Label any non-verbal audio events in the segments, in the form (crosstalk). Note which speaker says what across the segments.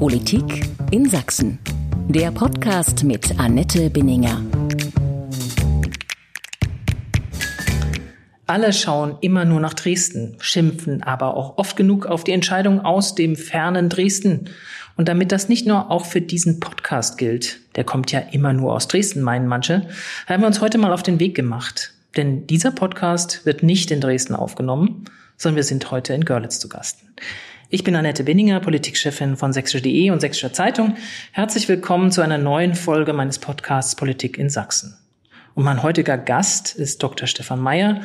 Speaker 1: Politik in Sachsen. Der Podcast mit Annette Binninger.
Speaker 2: Alle schauen immer nur nach Dresden, schimpfen aber auch oft genug auf die Entscheidung aus dem fernen Dresden. Und damit das nicht nur auch für diesen Podcast gilt, der kommt ja immer nur aus Dresden, meinen manche, haben wir uns heute mal auf den Weg gemacht. Denn dieser Podcast wird nicht in Dresden aufgenommen, sondern wir sind heute in Görlitz zu Gast. Ich bin Annette Binninger, Politikchefin von sächsische.de und Sächsischer Zeitung. Herzlich willkommen zu einer neuen Folge meines Podcasts Politik in Sachsen. Und mein heutiger Gast ist Dr. Stefan Mayer.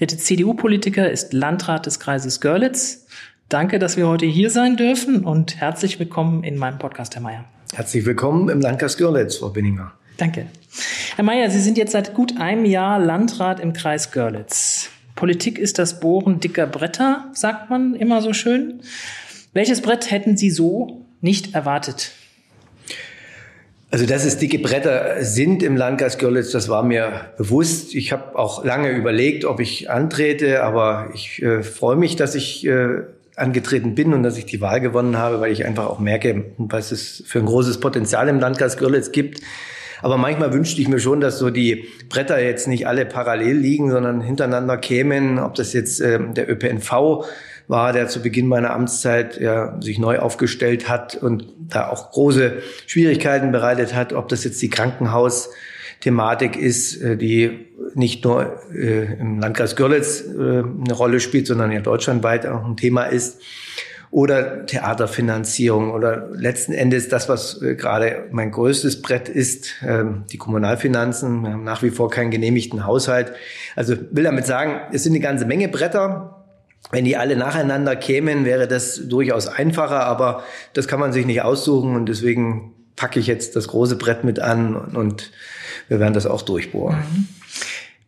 Speaker 2: Der CDU-Politiker ist Landrat des Kreises Görlitz. Danke, dass wir heute hier sein dürfen und herzlich willkommen in meinem Podcast, Herr Mayer.
Speaker 3: Herzlich willkommen im Landkreis Görlitz, Frau Binninger.
Speaker 2: Danke. Herr Mayer, Sie sind jetzt seit gut einem Jahr Landrat im Kreis Görlitz. Politik ist das Bohren dicker Bretter, sagt man immer so schön. Welches Brett hätten Sie so nicht erwartet?
Speaker 3: Also, dass es dicke Bretter sind im Landkreis Görlitz, das war mir bewusst. Ich habe auch lange überlegt, ob ich antrete, aber ich äh, freue mich, dass ich äh, angetreten bin und dass ich die Wahl gewonnen habe, weil ich einfach auch merke, was es für ein großes Potenzial im Landkreis Görlitz gibt. Aber manchmal wünschte ich mir schon, dass so die Bretter jetzt nicht alle parallel liegen, sondern hintereinander kämen, ob das jetzt äh, der ÖPNV war, der zu Beginn meiner Amtszeit ja, sich neu aufgestellt hat und da auch große Schwierigkeiten bereitet hat, ob das jetzt die Krankenhaus-Thematik ist, äh, die nicht nur äh, im Landkreis Görlitz äh, eine Rolle spielt, sondern ja deutschlandweit auch ein Thema ist. Oder Theaterfinanzierung oder letzten Endes das, was äh, gerade mein größtes Brett ist, äh, die Kommunalfinanzen. Wir haben nach wie vor keinen genehmigten Haushalt. Also will damit sagen, es sind eine ganze Menge Bretter. Wenn die alle nacheinander kämen, wäre das durchaus einfacher, aber das kann man sich nicht aussuchen und deswegen packe ich jetzt das große Brett mit an und wir werden das auch durchbohren. Mhm.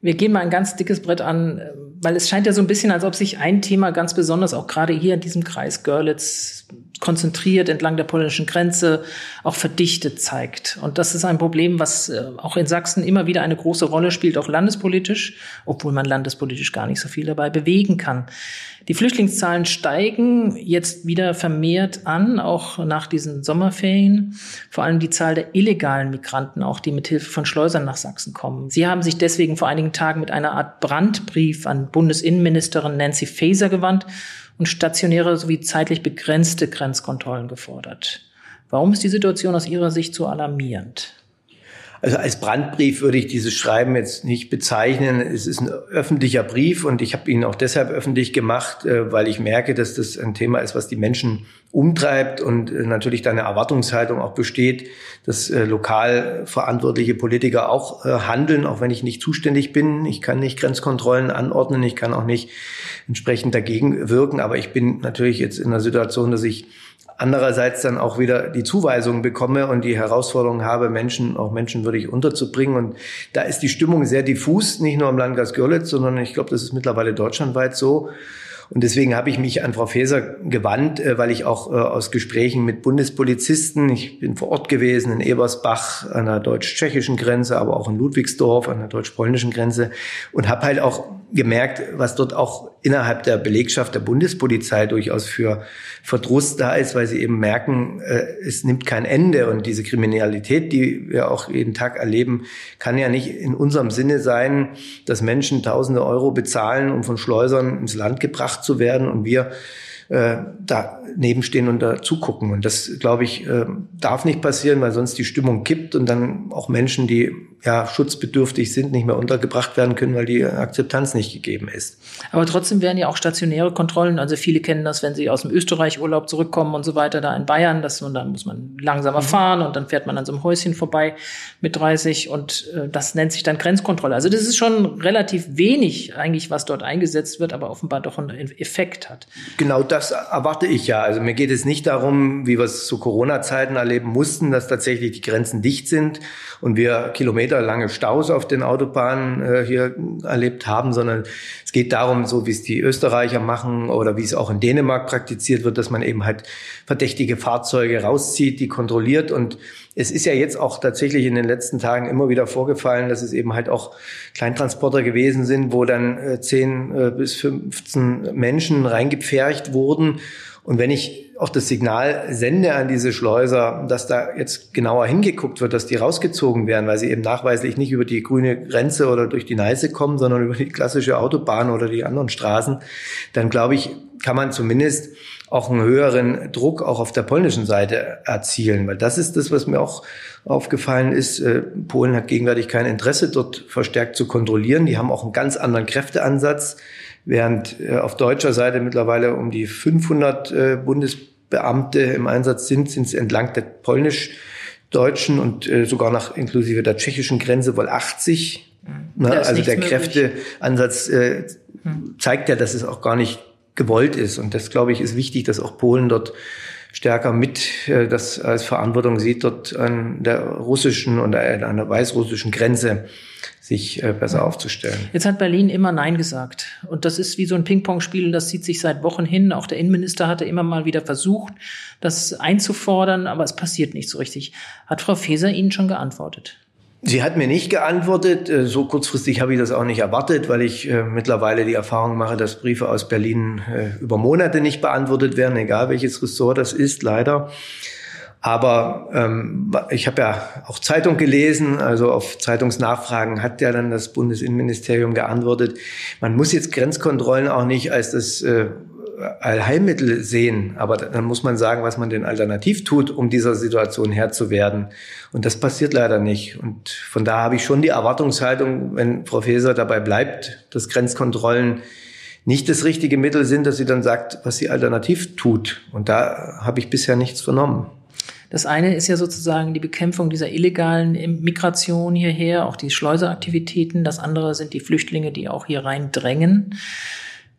Speaker 2: Wir gehen mal ein ganz dickes Brett an, weil es scheint ja so ein bisschen, als ob sich ein Thema ganz besonders auch gerade hier in diesem Kreis Görlitz konzentriert entlang der polnischen Grenze auch verdichtet zeigt. Und das ist ein Problem, was äh, auch in Sachsen immer wieder eine große Rolle spielt, auch landespolitisch, obwohl man landespolitisch gar nicht so viel dabei bewegen kann. Die Flüchtlingszahlen steigen jetzt wieder vermehrt an, auch nach diesen Sommerferien. Vor allem die Zahl der illegalen Migranten, auch die mit Hilfe von Schleusern nach Sachsen kommen. Sie haben sich deswegen vor einigen Tagen mit einer Art Brandbrief an Bundesinnenministerin Nancy Faeser gewandt und stationäre sowie zeitlich begrenzte Grenzkontrollen gefordert. Warum ist die Situation aus Ihrer Sicht so alarmierend?
Speaker 3: Also als Brandbrief würde ich dieses Schreiben jetzt nicht bezeichnen. Es ist ein öffentlicher Brief und ich habe ihn auch deshalb öffentlich gemacht, äh, weil ich merke, dass das ein Thema ist, was die Menschen umtreibt und äh, natürlich da eine Erwartungshaltung auch besteht, dass äh, lokal verantwortliche Politiker auch handeln, auch wenn ich nicht zuständig bin. Ich kann nicht Grenzkontrollen anordnen, ich kann auch nicht entsprechend dagegen wirken, aber ich bin natürlich jetzt in der Situation, dass ich andererseits dann auch wieder die Zuweisung bekomme und die Herausforderung habe, Menschen auch menschenwürdig unterzubringen. Und da ist die Stimmung sehr diffus, nicht nur im Landkreis Görlitz, sondern ich glaube, das ist mittlerweile deutschlandweit so. Und deswegen habe ich mich an Frau Faeser gewandt, äh, weil ich auch äh, aus Gesprächen mit Bundespolizisten, ich bin vor Ort gewesen in Ebersbach an der deutsch-tschechischen Grenze, aber auch in Ludwigsdorf an der deutsch-polnischen Grenze und habe halt auch gemerkt, was dort auch innerhalb der Belegschaft der Bundespolizei durchaus für Verdruss da ist, weil sie eben merken, äh, es nimmt kein Ende und diese Kriminalität, die wir auch jeden Tag erleben, kann ja nicht in unserem Sinne sein, dass Menschen tausende Euro bezahlen, um von Schleusern ins Land gebracht zu werden und wir äh, daneben stehen und da zugucken. Und das, glaube ich, äh, darf nicht passieren, weil sonst die Stimmung kippt und dann auch Menschen, die ja schutzbedürftig sind, nicht mehr untergebracht werden können, weil die Akzeptanz nicht gegeben ist.
Speaker 2: Aber trotzdem werden ja auch stationäre Kontrollen. Also viele kennen das, wenn sie aus dem Österreich-Urlaub zurückkommen und so weiter, da in Bayern, das, und dann muss man langsamer mhm. fahren und dann fährt man an so einem Häuschen vorbei mit 30 und äh, das nennt sich dann Grenzkontrolle. Also das ist schon relativ wenig eigentlich, was dort eingesetzt wird, aber offenbar doch einen Effekt hat.
Speaker 3: Genau das erwarte ich ja. Also mir geht es nicht darum, wie wir es zu Corona-Zeiten erleben mussten, dass tatsächlich die Grenzen dicht sind und wir kilometerlange Staus auf den Autobahnen äh, hier erlebt haben, sondern es geht darum, so wie es die Österreicher machen oder wie es auch in Dänemark praktiziert wird, dass man eben halt verdächtige Fahrzeuge rauszieht, die kontrolliert. Und es ist ja jetzt auch tatsächlich in den letzten Tagen immer wieder vorgefallen, dass es eben halt auch Kleintransporter gewesen sind, wo dann äh, 10 äh, bis 15 Menschen reingepfercht wurden. Und wenn ich auch das Signal sende an diese Schleuser, dass da jetzt genauer hingeguckt wird, dass die rausgezogen werden, weil sie eben nachweislich nicht über die grüne Grenze oder durch die Neiße kommen, sondern über die klassische Autobahn oder die anderen Straßen, dann glaube ich, kann man zumindest auch einen höheren Druck auch auf der polnischen Seite erzielen, weil das ist das, was mir auch aufgefallen ist. Äh, Polen hat gegenwärtig kein Interesse, dort verstärkt zu kontrollieren. Die haben auch einen ganz anderen Kräfteansatz während äh, auf deutscher Seite mittlerweile um die 500 äh, Bundesbeamte im Einsatz sind, sind es entlang der polnisch-deutschen und äh, sogar nach inklusive der tschechischen Grenze wohl 80. Mhm. also der Kräfteansatz äh, mhm. zeigt ja, dass es auch gar nicht gewollt ist. Und das, glaube ich, ist wichtig, dass auch Polen dort stärker mit äh, das als Verantwortung sieht, dort an der russischen und an der weißrussischen Grenze sich äh, besser aufzustellen.
Speaker 2: Jetzt hat Berlin immer Nein gesagt. Und das ist wie so ein Ping-Pong-Spiel, das zieht sich seit Wochen hin. Auch der Innenminister hatte immer mal wieder versucht, das einzufordern, aber es passiert nicht so richtig. Hat Frau Faeser Ihnen schon geantwortet?
Speaker 3: Sie hat mir nicht geantwortet. Äh, so kurzfristig habe ich das auch nicht erwartet, weil ich äh, mittlerweile die Erfahrung mache, dass Briefe aus Berlin äh, über Monate nicht beantwortet werden, egal welches Ressort das ist, leider. Aber ähm, ich habe ja auch Zeitung gelesen, also auf Zeitungsnachfragen hat ja dann das Bundesinnenministerium geantwortet. Man muss jetzt Grenzkontrollen auch nicht als das äh, Allheilmittel sehen. Aber dann muss man sagen, was man denn alternativ tut, um dieser Situation Herr zu werden. Und das passiert leider nicht. Und von da habe ich schon die Erwartungshaltung, wenn Frau Faeser dabei bleibt, dass Grenzkontrollen nicht das richtige Mittel sind, dass sie dann sagt, was sie alternativ tut. Und da habe ich bisher nichts vernommen.
Speaker 2: Das eine ist ja sozusagen die Bekämpfung dieser illegalen Migration hierher, auch die Schleuseraktivitäten. Das andere sind die Flüchtlinge, die auch hier rein drängen.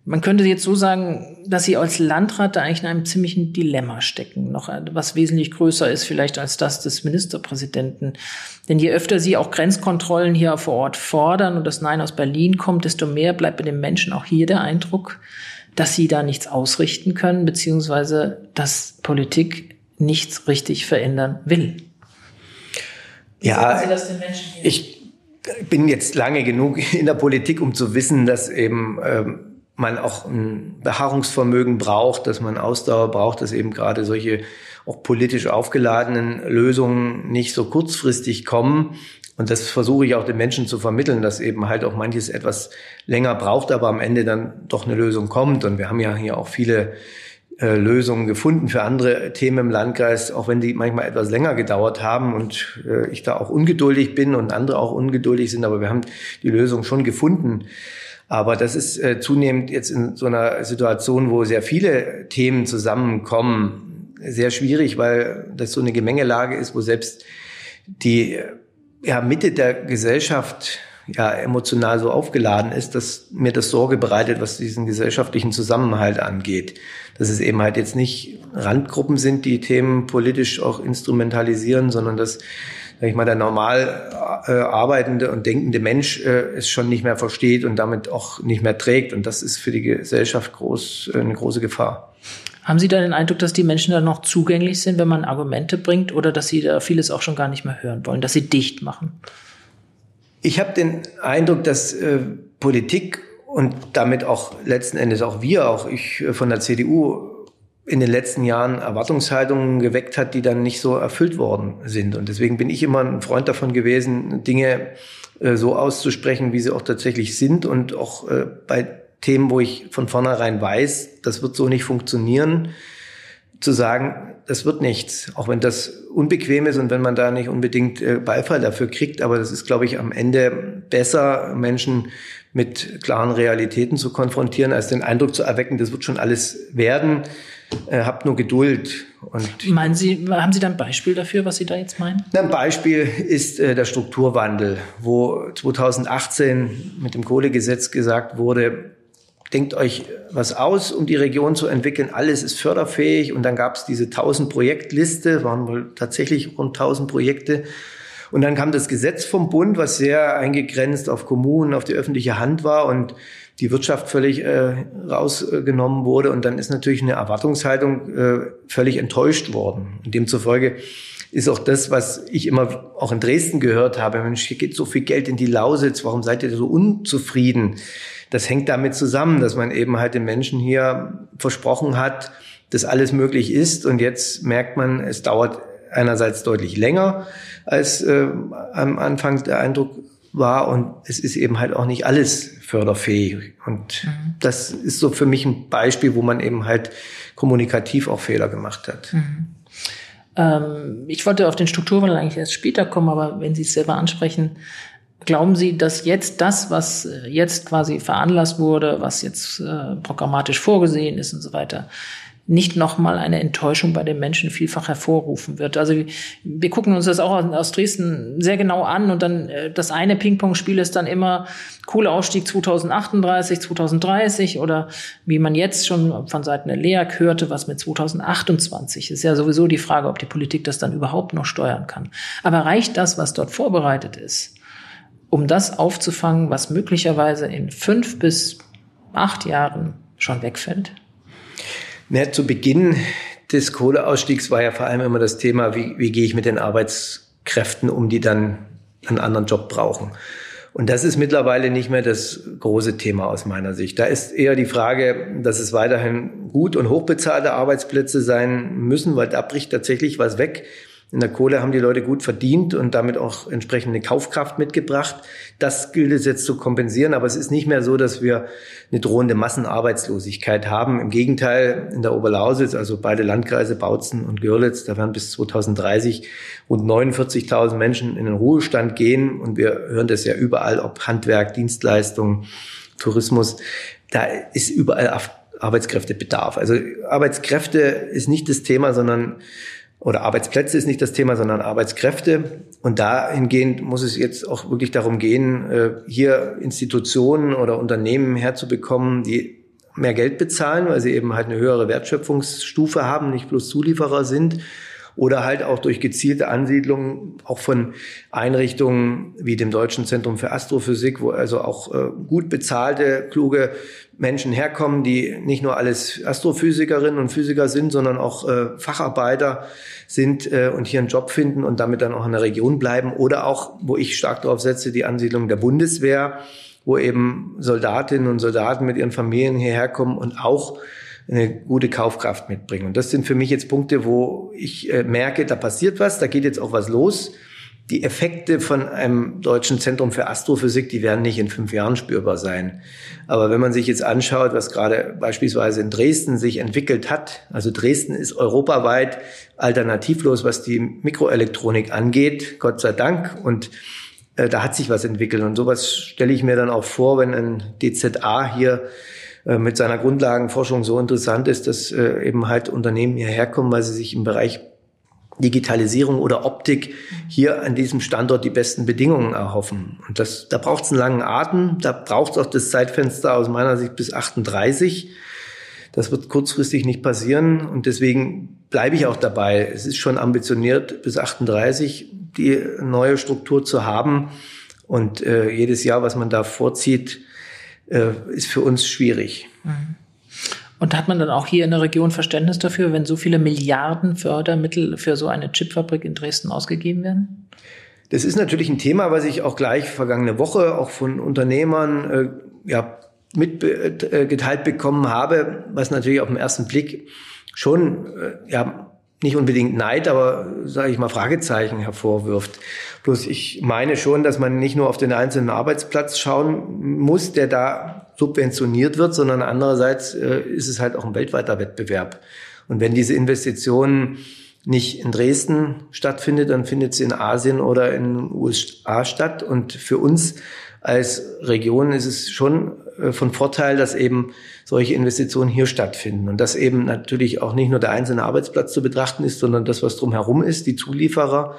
Speaker 2: Man könnte jetzt so sagen, dass Sie als Landrat da eigentlich in einem ziemlichen Dilemma stecken, noch was wesentlich größer ist vielleicht als das des Ministerpräsidenten. Denn je öfter Sie auch Grenzkontrollen hier vor Ort fordern und das Nein aus Berlin kommt, desto mehr bleibt bei den Menschen auch hier der Eindruck, dass sie da nichts ausrichten können, beziehungsweise dass Politik nichts richtig verändern will.
Speaker 3: Wie ja, ich bin jetzt lange genug in der Politik, um zu wissen, dass eben ähm, man auch ein Beharrungsvermögen braucht, dass man Ausdauer braucht, dass eben gerade solche auch politisch aufgeladenen Lösungen nicht so kurzfristig kommen. Und das versuche ich auch den Menschen zu vermitteln, dass eben halt auch manches etwas länger braucht, aber am Ende dann doch eine Lösung kommt. Und wir haben ja hier auch viele äh, Lösungen gefunden für andere Themen im Landkreis, auch wenn die manchmal etwas länger gedauert haben und äh, ich da auch ungeduldig bin und andere auch ungeduldig sind, aber wir haben die Lösung schon gefunden. Aber das ist äh, zunehmend jetzt in so einer Situation, wo sehr viele Themen zusammenkommen, sehr schwierig, weil das so eine Gemengelage ist, wo selbst die ja, Mitte der Gesellschaft ja emotional so aufgeladen ist, dass mir das Sorge bereitet, was diesen gesellschaftlichen Zusammenhalt angeht. Dass es eben halt jetzt nicht Randgruppen sind, die Themen politisch auch instrumentalisieren, sondern dass sag ich mal, der normal äh, arbeitende und denkende Mensch äh, es schon nicht mehr versteht und damit auch nicht mehr trägt. Und das ist für die Gesellschaft groß, äh, eine große Gefahr.
Speaker 2: Haben Sie da den Eindruck, dass die Menschen da noch zugänglich sind, wenn man Argumente bringt, oder dass sie da vieles auch schon gar nicht mehr hören wollen, dass sie dicht machen?
Speaker 3: Ich habe den Eindruck, dass äh, Politik und damit auch letzten Endes auch wir, auch ich äh, von der CDU, in den letzten Jahren Erwartungshaltungen geweckt hat, die dann nicht so erfüllt worden sind. Und deswegen bin ich immer ein Freund davon gewesen, Dinge äh, so auszusprechen, wie sie auch tatsächlich sind und auch äh, bei Themen, wo ich von vornherein weiß, das wird so nicht funktionieren, zu sagen, das wird nichts, auch wenn das unbequem ist und wenn man da nicht unbedingt äh, Beifall dafür kriegt. Aber das ist, glaube ich, am Ende besser, Menschen mit klaren Realitäten zu konfrontieren, als den Eindruck zu erwecken, das wird schon alles werden. Äh, habt nur Geduld.
Speaker 2: Und Meinen Sie, haben Sie da ein Beispiel dafür, was Sie da jetzt meinen?
Speaker 3: Ein Beispiel ist äh, der Strukturwandel, wo 2018 mit dem Kohlegesetz gesagt wurde, denkt euch was aus, um die Region zu entwickeln. Alles ist förderfähig. Und dann gab es diese 1000 Projektliste, waren wohl tatsächlich rund 1000 Projekte. Und dann kam das Gesetz vom Bund, was sehr eingegrenzt auf Kommunen, auf die öffentliche Hand war und die Wirtschaft völlig äh, rausgenommen wurde. Und dann ist natürlich eine Erwartungshaltung äh, völlig enttäuscht worden. Und demzufolge ist auch das, was ich immer auch in Dresden gehört habe, Mensch, hier geht so viel Geld in die Lausitz, warum seid ihr so unzufrieden? Das hängt damit zusammen, dass man eben halt den Menschen hier versprochen hat, das alles möglich ist. Und jetzt merkt man, es dauert einerseits deutlich länger, als äh, am Anfang der Eindruck war. Und es ist eben halt auch nicht alles förderfähig. Und mhm. das ist so für mich ein Beispiel, wo man eben halt kommunikativ auch Fehler gemacht hat. Mhm.
Speaker 2: Ähm, ich wollte auf den Strukturwandel eigentlich erst später kommen, aber wenn Sie es selber ansprechen, Glauben Sie, dass jetzt das, was äh, jetzt quasi veranlasst wurde, was jetzt äh, programmatisch vorgesehen ist und so weiter, nicht nochmal eine Enttäuschung bei den Menschen vielfach hervorrufen wird. Also wir gucken uns das auch aus Dresden sehr genau an und dann äh, das eine Ping-Pong-Spiel ist dann immer Kohleausstieg 2038, 2030 oder wie man jetzt schon von Seiten der LEAG hörte, was mit 2028 ist ja sowieso die Frage, ob die Politik das dann überhaupt noch steuern kann. Aber reicht das, was dort vorbereitet ist? Um das aufzufangen, was möglicherweise in fünf bis acht Jahren schon wegfällt?
Speaker 3: Na, zu Beginn des Kohleausstiegs war ja vor allem immer das Thema, wie, wie gehe ich mit den Arbeitskräften um, die dann einen anderen Job brauchen. Und das ist mittlerweile nicht mehr das große Thema aus meiner Sicht. Da ist eher die Frage, dass es weiterhin gut und hochbezahlte Arbeitsplätze sein müssen, weil da bricht tatsächlich was weg. In der Kohle haben die Leute gut verdient und damit auch entsprechende Kaufkraft mitgebracht. Das gilt es jetzt zu kompensieren, aber es ist nicht mehr so, dass wir eine drohende Massenarbeitslosigkeit haben. Im Gegenteil, in der Oberlausitz, also beide Landkreise Bautzen und Görlitz, da werden bis 2030 rund 49.000 Menschen in den Ruhestand gehen und wir hören das ja überall, ob Handwerk, Dienstleistung, Tourismus. Da ist überall Arbeitskräftebedarf. Also Arbeitskräfte ist nicht das Thema, sondern oder Arbeitsplätze ist nicht das Thema, sondern Arbeitskräfte. Und dahingehend muss es jetzt auch wirklich darum gehen, äh, hier Institutionen oder Unternehmen herzubekommen, die mehr Geld bezahlen, weil sie eben halt eine höhere Wertschöpfungsstufe haben, nicht bloß Zulieferer sind oder halt auch durch gezielte Ansiedlungen auch von Einrichtungen wie dem Deutschen Zentrum für Astrophysik, wo also auch äh, gut bezahlte, kluge Menschen herkommen, die nicht nur alles Astrophysikerinnen und Physiker sind, sondern auch äh, Facharbeiter sind äh, und hier einen Job finden und damit dann auch in der Region bleiben. Oder auch, wo ich stark darauf setze, die Ansiedlung der Bundeswehr, wo eben Soldatinnen und Soldaten mit ihren Familien hierher kommen und auch eine gute Kaufkraft mitbringen. Und das sind für mich jetzt Punkte, wo ich äh, merke, da passiert was, da geht jetzt auch was los. Die Effekte von einem deutschen Zentrum für Astrophysik, die werden nicht in fünf Jahren spürbar sein. Aber wenn man sich jetzt anschaut, was gerade beispielsweise in Dresden sich entwickelt hat, also Dresden ist europaweit alternativlos, was die Mikroelektronik angeht, Gott sei Dank. Und äh, da hat sich was entwickelt. Und sowas stelle ich mir dann auch vor, wenn ein DZA hier mit seiner Grundlagenforschung so interessant ist, dass äh, eben halt Unternehmen hierher kommen, weil sie sich im Bereich Digitalisierung oder Optik hier an diesem Standort die besten Bedingungen erhoffen. Und das, da braucht es einen langen Atem, da braucht es auch das Zeitfenster aus meiner Sicht bis 38. Das wird kurzfristig nicht passieren und deswegen bleibe ich auch dabei. Es ist schon ambitioniert, bis 38 die neue Struktur zu haben. Und äh, jedes Jahr, was man da vorzieht, äh, ist für uns schwierig. Mhm.
Speaker 2: Und hat man dann auch hier in der Region Verständnis dafür, wenn so viele Milliarden Fördermittel für so eine Chipfabrik in Dresden ausgegeben werden?
Speaker 3: Das ist natürlich ein Thema, was ich auch gleich vergangene Woche auch von Unternehmern äh, ja, mitgeteilt äh, bekommen habe, was natürlich auf den ersten Blick schon äh, ja, nicht unbedingt Neid, aber sage ich mal Fragezeichen hervorwirft. Bloß ich meine schon, dass man nicht nur auf den einzelnen Arbeitsplatz schauen muss, der da subventioniert wird, sondern andererseits äh, ist es halt auch ein weltweiter Wettbewerb. Und wenn diese Investition nicht in Dresden stattfindet, dann findet sie in Asien oder in den USA statt. Und für uns als Region ist es schon von Vorteil, dass eben solche Investitionen hier stattfinden und dass eben natürlich auch nicht nur der einzelne Arbeitsplatz zu betrachten ist, sondern das, was drumherum ist, die Zulieferer.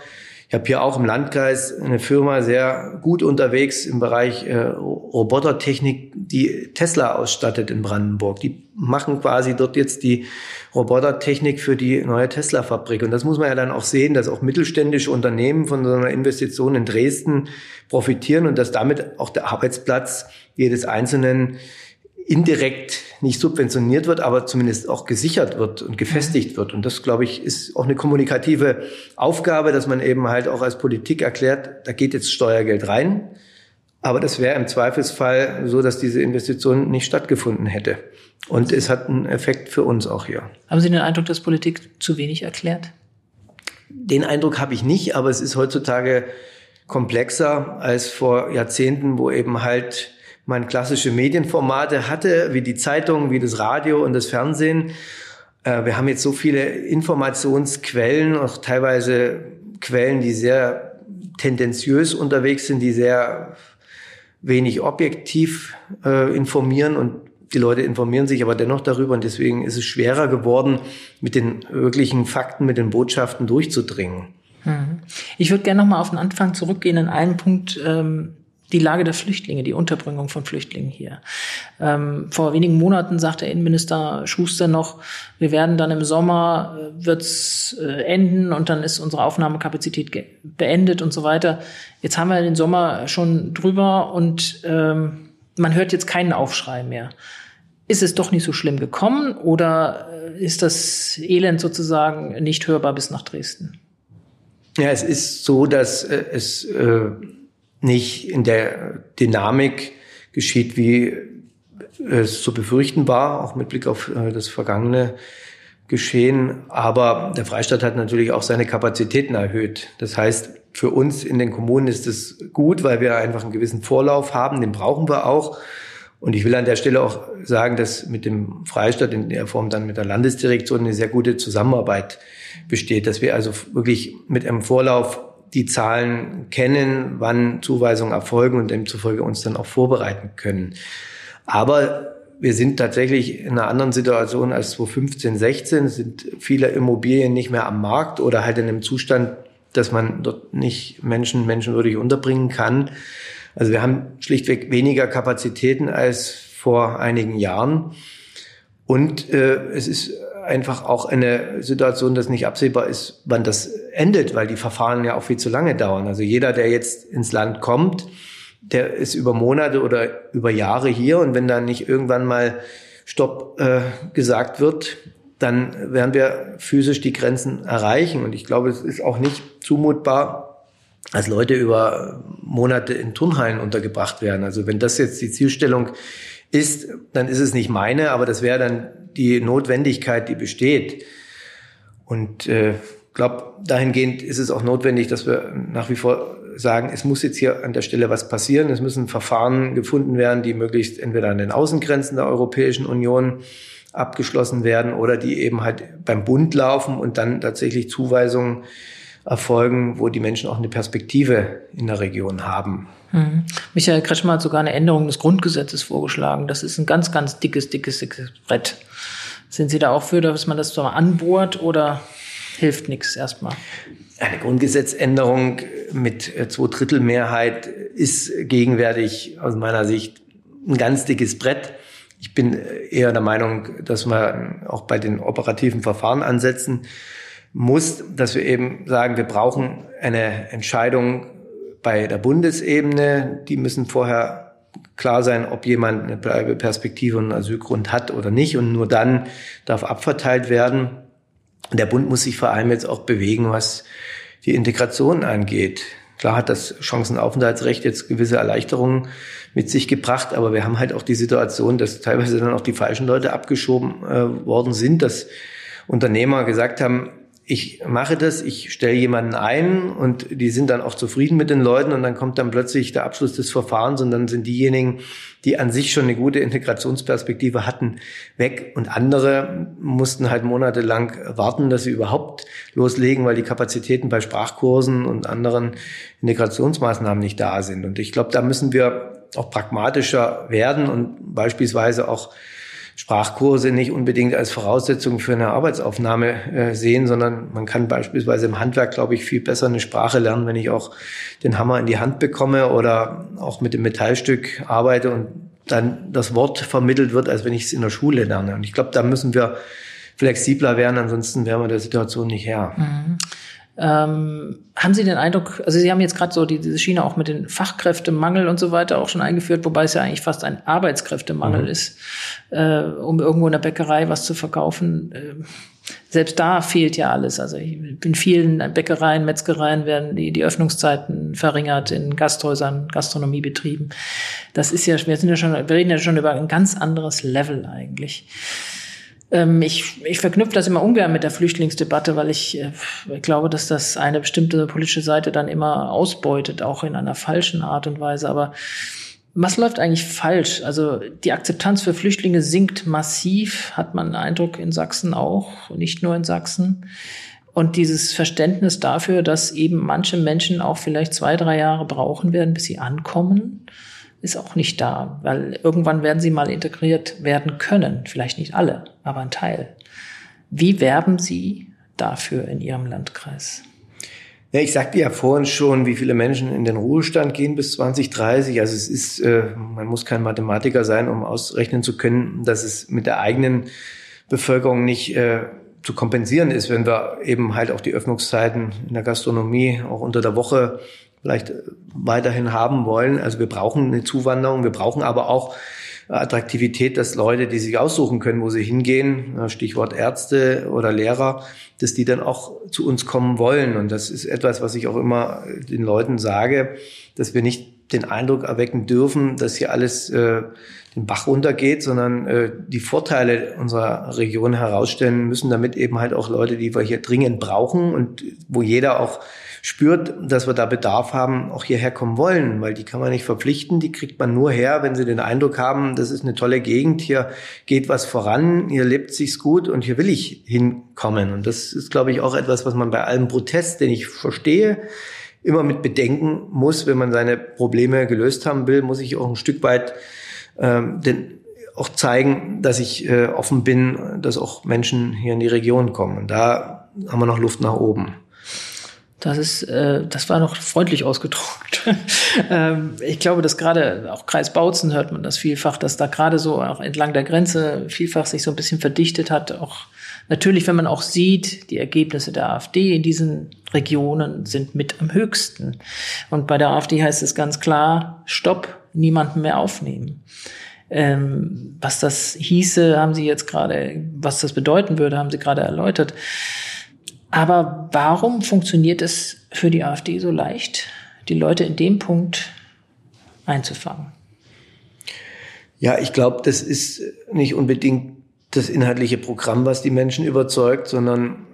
Speaker 3: Ich habe hier auch im Landkreis eine Firma sehr gut unterwegs im Bereich äh, Robotertechnik, die Tesla ausstattet in Brandenburg. Die machen quasi dort jetzt die Robotertechnik für die neue Tesla-Fabrik. Und das muss man ja dann auch sehen, dass auch mittelständische Unternehmen von so einer Investition in Dresden profitieren und dass damit auch der Arbeitsplatz jedes Einzelnen indirekt nicht subventioniert wird, aber zumindest auch gesichert wird und gefestigt wird. Und das, glaube ich, ist auch eine kommunikative Aufgabe, dass man eben halt auch als Politik erklärt, da geht jetzt Steuergeld rein. Aber das wäre im Zweifelsfall so, dass diese Investition nicht stattgefunden hätte. Und es hat einen Effekt für uns auch hier.
Speaker 2: Haben Sie den Eindruck, dass Politik zu wenig erklärt?
Speaker 3: Den Eindruck habe ich nicht, aber es ist heutzutage komplexer als vor Jahrzehnten, wo eben halt man klassische Medienformate hatte, wie die Zeitung, wie das Radio und das Fernsehen. Äh, wir haben jetzt so viele Informationsquellen, auch teilweise Quellen, die sehr tendenziös unterwegs sind, die sehr wenig objektiv äh, informieren und die Leute informieren sich aber dennoch darüber und deswegen ist es schwerer geworden, mit den wirklichen Fakten, mit den Botschaften durchzudringen.
Speaker 2: Hm. Ich würde gerne noch mal auf den Anfang zurückgehen in einen Punkt, ähm, die Lage der Flüchtlinge, die Unterbringung von Flüchtlingen hier. Ähm, vor wenigen Monaten sagte Innenminister Schuster noch, wir werden dann im Sommer, äh, wird's äh, enden und dann ist unsere Aufnahmekapazität beendet und so weiter. Jetzt haben wir den Sommer schon drüber und ähm, man hört jetzt keinen Aufschrei mehr. Ist es doch nicht so schlimm gekommen oder äh, ist das Elend sozusagen nicht hörbar bis nach Dresden?
Speaker 3: Ja, es ist so, dass äh, es äh, nicht in der Dynamik geschieht, wie es zu befürchten war, auch mit Blick auf äh, das vergangene Geschehen. Aber der Freistaat hat natürlich auch seine Kapazitäten erhöht. Das heißt, für uns in den Kommunen ist es gut, weil wir einfach einen gewissen Vorlauf haben. Den brauchen wir auch. Und ich will an der Stelle auch sagen, dass mit dem Freistaat in der Form dann mit der Landesdirektion eine sehr gute Zusammenarbeit besteht, dass wir also wirklich mit einem Vorlauf die Zahlen kennen, wann Zuweisungen erfolgen und demzufolge uns dann auch vorbereiten können. Aber wir sind tatsächlich in einer anderen Situation als 2015, 16, sind viele Immobilien nicht mehr am Markt oder halt in einem Zustand, dass man dort nicht Menschen menschenwürdig unterbringen kann. Also wir haben schlichtweg weniger Kapazitäten als vor einigen Jahren. Und äh, es ist einfach auch eine Situation, dass nicht absehbar ist, wann das endet, weil die Verfahren ja auch viel zu lange dauern. Also jeder, der jetzt ins Land kommt, der ist über Monate oder über Jahre hier und wenn dann nicht irgendwann mal Stopp äh, gesagt wird, dann werden wir physisch die Grenzen erreichen. Und ich glaube, es ist auch nicht zumutbar, als Leute über Monate in Turnhallen untergebracht werden. Also wenn das jetzt die Zielstellung ist, dann ist es nicht meine, aber das wäre dann die Notwendigkeit, die besteht. Und äh, glaube, dahingehend ist es auch notwendig, dass wir nach wie vor sagen, es muss jetzt hier an der Stelle was passieren. Es müssen Verfahren gefunden werden, die möglichst entweder an den Außengrenzen der Europäischen Union abgeschlossen werden oder die eben halt beim Bund laufen und dann tatsächlich Zuweisungen erfolgen, wo die Menschen auch eine Perspektive in der Region haben.
Speaker 2: Mhm. Michael Kretschmer hat sogar eine Änderung des Grundgesetzes vorgeschlagen. Das ist ein ganz, ganz dickes, dickes, dickes Brett. Sind Sie da auch für, dass man das so anbohrt oder hilft nichts erstmal?
Speaker 3: Eine Grundgesetzänderung mit äh, zwei Drittel Mehrheit ist gegenwärtig aus meiner Sicht ein ganz dickes Brett. Ich bin eher der Meinung, dass man auch bei den operativen Verfahren ansetzen muss, dass wir eben sagen, wir brauchen eine Entscheidung bei der Bundesebene. Die müssen vorher klar sein, ob jemand eine Bleibeperspektive und einen Asylgrund hat oder nicht. Und nur dann darf abverteilt werden. Der Bund muss sich vor allem jetzt auch bewegen, was die Integration angeht. Klar hat das Chancenaufenthaltsrecht jetzt gewisse Erleichterungen mit sich gebracht, aber wir haben halt auch die Situation, dass teilweise dann auch die falschen Leute abgeschoben äh, worden sind, dass Unternehmer gesagt haben, ich mache das, ich stelle jemanden ein und die sind dann auch zufrieden mit den Leuten und dann kommt dann plötzlich der Abschluss des Verfahrens und dann sind diejenigen, die an sich schon eine gute Integrationsperspektive hatten, weg und andere mussten halt monatelang warten, dass sie überhaupt loslegen, weil die Kapazitäten bei Sprachkursen und anderen Integrationsmaßnahmen nicht da sind. Und ich glaube, da müssen wir auch pragmatischer werden und beispielsweise auch Sprachkurse nicht unbedingt als Voraussetzung für eine Arbeitsaufnahme äh, sehen, sondern man kann beispielsweise im Handwerk, glaube ich, viel besser eine Sprache lernen, wenn ich auch den Hammer in die Hand bekomme oder auch mit dem Metallstück arbeite und dann das Wort vermittelt wird, als wenn ich es in der Schule lerne. Und ich glaube, da müssen wir flexibler werden, ansonsten wären wir der Situation nicht her. Mhm.
Speaker 2: Ähm, haben Sie den Eindruck, also Sie haben jetzt gerade so die, diese Schiene auch mit den Fachkräftemangel und so weiter auch schon eingeführt, wobei es ja eigentlich fast ein Arbeitskräftemangel mhm. ist, äh, um irgendwo in der Bäckerei was zu verkaufen. Äh, selbst da fehlt ja alles. Also in vielen Bäckereien, Metzgereien werden die, die Öffnungszeiten verringert in Gasthäusern, Gastronomiebetrieben. Das ist ja, wir sind ja schon, wir reden ja schon über ein ganz anderes Level eigentlich. Ähm, ich, ich verknüpfe das immer ungern mit der Flüchtlingsdebatte, weil ich, äh, glaube, dass das eine bestimmte politische Seite dann immer ausbeutet, auch in einer falschen Art und Weise. Aber was läuft eigentlich falsch? Also die Akzeptanz für Flüchtlinge sinkt massiv, hat man den Eindruck in Sachsen auch, nicht nur in Sachsen. Und dieses Verständnis dafür, dass eben manche Menschen auch vielleicht zwei, drei Jahre brauchen werden, bis sie ankommen, ist auch nicht da, weil irgendwann werden sie mal integriert werden können. Vielleicht nicht alle, aber ein Teil. Wie werben Sie dafür in Ihrem Landkreis?
Speaker 3: Ja, ich sagte ja vorhin schon, wie viele Menschen in den Ruhestand gehen bis 2030. Also es ist, äh, man muss kein Mathematiker sein, um ausrechnen zu können, dass es mit der eigenen Bevölkerung nicht äh, zu kompensieren ist, wenn wir eben halt auch die Öffnungszeiten in der Gastronomie auch unter der Woche vielleicht weiterhin haben wollen. Also wir brauchen eine Zuwanderung, wir brauchen aber auch Attraktivität, dass Leute, die sich aussuchen können, wo sie hingehen, Stichwort Ärzte oder Lehrer, dass die dann auch zu uns kommen wollen. Und das ist etwas, was ich auch immer den Leuten sage, dass wir nicht den Eindruck erwecken dürfen, dass hier alles äh, den Bach runtergeht, sondern äh, die Vorteile unserer Region herausstellen müssen, damit eben halt auch Leute, die wir hier dringend brauchen und wo jeder auch spürt, dass wir da Bedarf haben, auch hierher kommen wollen, weil die kann man nicht verpflichten, die kriegt man nur her, wenn sie den Eindruck haben, das ist eine tolle Gegend, hier geht was voran, hier lebt sich's gut und hier will ich hinkommen. Und das ist, glaube ich, auch etwas, was man bei allem Protest, den ich verstehe, immer mit bedenken muss, wenn man seine Probleme gelöst haben will, muss ich auch ein Stück weit ähm, den auch zeigen, dass ich äh, offen bin, dass auch Menschen hier in die Region kommen. Und da haben wir noch Luft nach oben.
Speaker 2: Das ist, äh, das war noch freundlich ausgedruckt. (laughs) ähm, ich glaube, dass gerade auch Kreis Bautzen hört man das vielfach, dass da gerade so auch entlang der Grenze vielfach sich so ein bisschen verdichtet hat. Auch natürlich, wenn man auch sieht, die Ergebnisse der AfD in diesen Regionen sind mit am höchsten. Und bei der AfD heißt es ganz klar: Stopp, niemanden mehr aufnehmen. Ähm, was das hieße, haben Sie jetzt gerade, was das bedeuten würde, haben Sie gerade erläutert. Aber warum funktioniert es für die AfD so leicht, die Leute in dem Punkt einzufangen?
Speaker 3: Ja, ich glaube, das ist nicht unbedingt das inhaltliche Programm, was die Menschen überzeugt, sondern